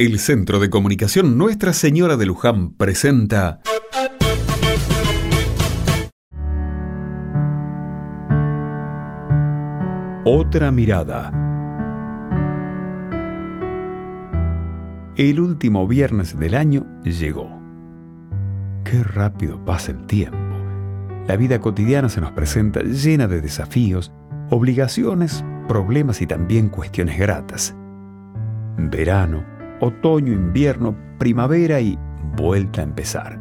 El Centro de Comunicación Nuestra Señora de Luján presenta Otra mirada. El último viernes del año llegó. Qué rápido pasa el tiempo. La vida cotidiana se nos presenta llena de desafíos, obligaciones, problemas y también cuestiones gratas. Verano, otoño, invierno, primavera y vuelta a empezar.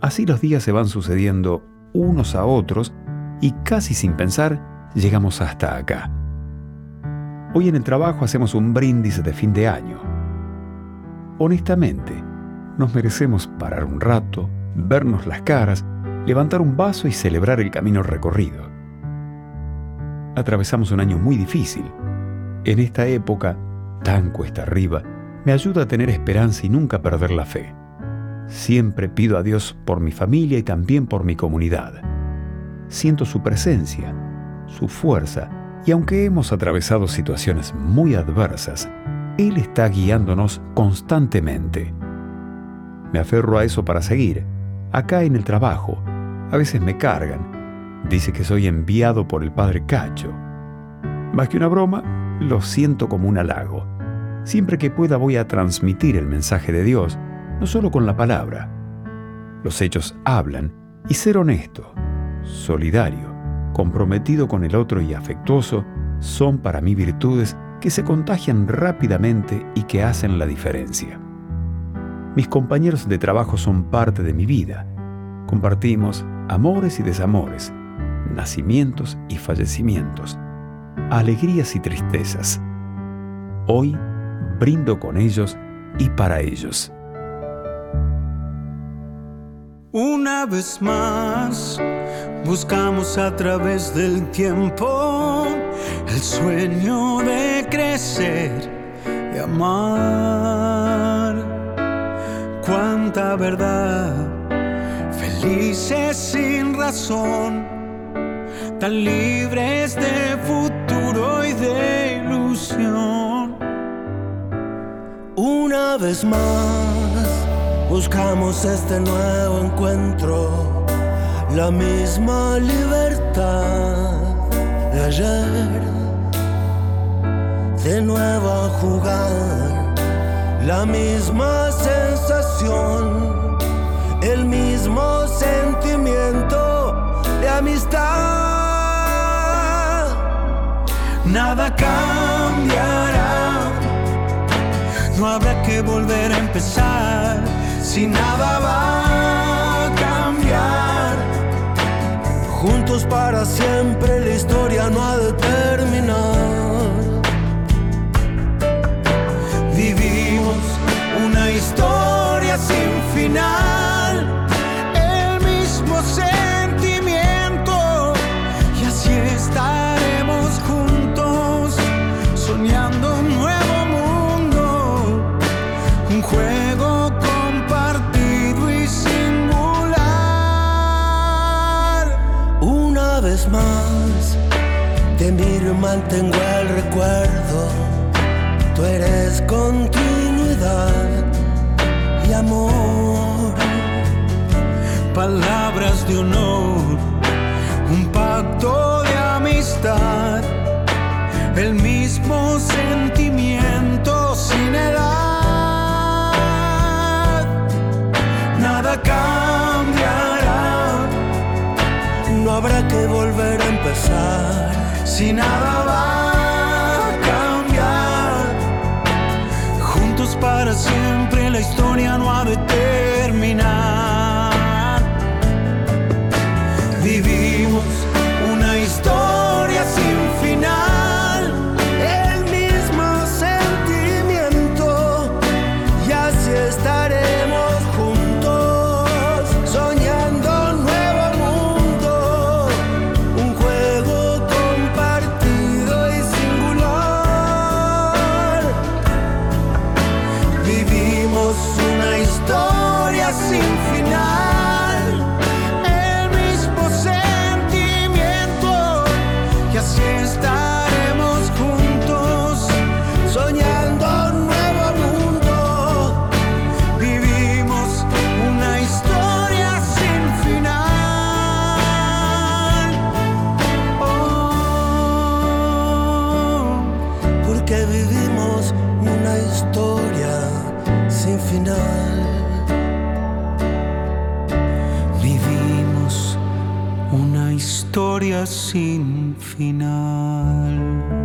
Así los días se van sucediendo unos a otros y casi sin pensar llegamos hasta acá. Hoy en el trabajo hacemos un brindis de fin de año. Honestamente, nos merecemos parar un rato, vernos las caras, levantar un vaso y celebrar el camino recorrido. Atravesamos un año muy difícil. En esta época, tan cuesta arriba, me ayuda a tener esperanza y nunca perder la fe. Siempre pido a Dios por mi familia y también por mi comunidad. Siento su presencia, su fuerza, y aunque hemos atravesado situaciones muy adversas, Él está guiándonos constantemente. Me aferro a eso para seguir. Acá en el trabajo, a veces me cargan. Dice que soy enviado por el Padre Cacho. Más que una broma, lo siento como un halago. Siempre que pueda voy a transmitir el mensaje de Dios, no solo con la palabra. Los hechos hablan y ser honesto, solidario, comprometido con el otro y afectuoso son para mí virtudes que se contagian rápidamente y que hacen la diferencia. Mis compañeros de trabajo son parte de mi vida. Compartimos amores y desamores, nacimientos y fallecimientos, alegrías y tristezas. Hoy brindo con ellos y para ellos. Una vez más, buscamos a través del tiempo el sueño de crecer, de amar. Cuánta verdad, felices sin razón, tan libres de futuro Una vez más buscamos este nuevo encuentro, la misma libertad de ayer, de nuevo a jugar, la misma sensación, el mismo sentimiento de amistad. Nada cambiará no habrá que volver a empezar si nada va a cambiar. Juntos para siempre la historia no ha de terminar. Vivimos una historia sin final. Más. Te miro y mantengo el recuerdo. Tú eres continuidad y amor. Palabras de honor, un pacto de amistad. El mismo sentimiento empezar. Si nada va que vivimos una historia sin final. Vivimos una historia sin final.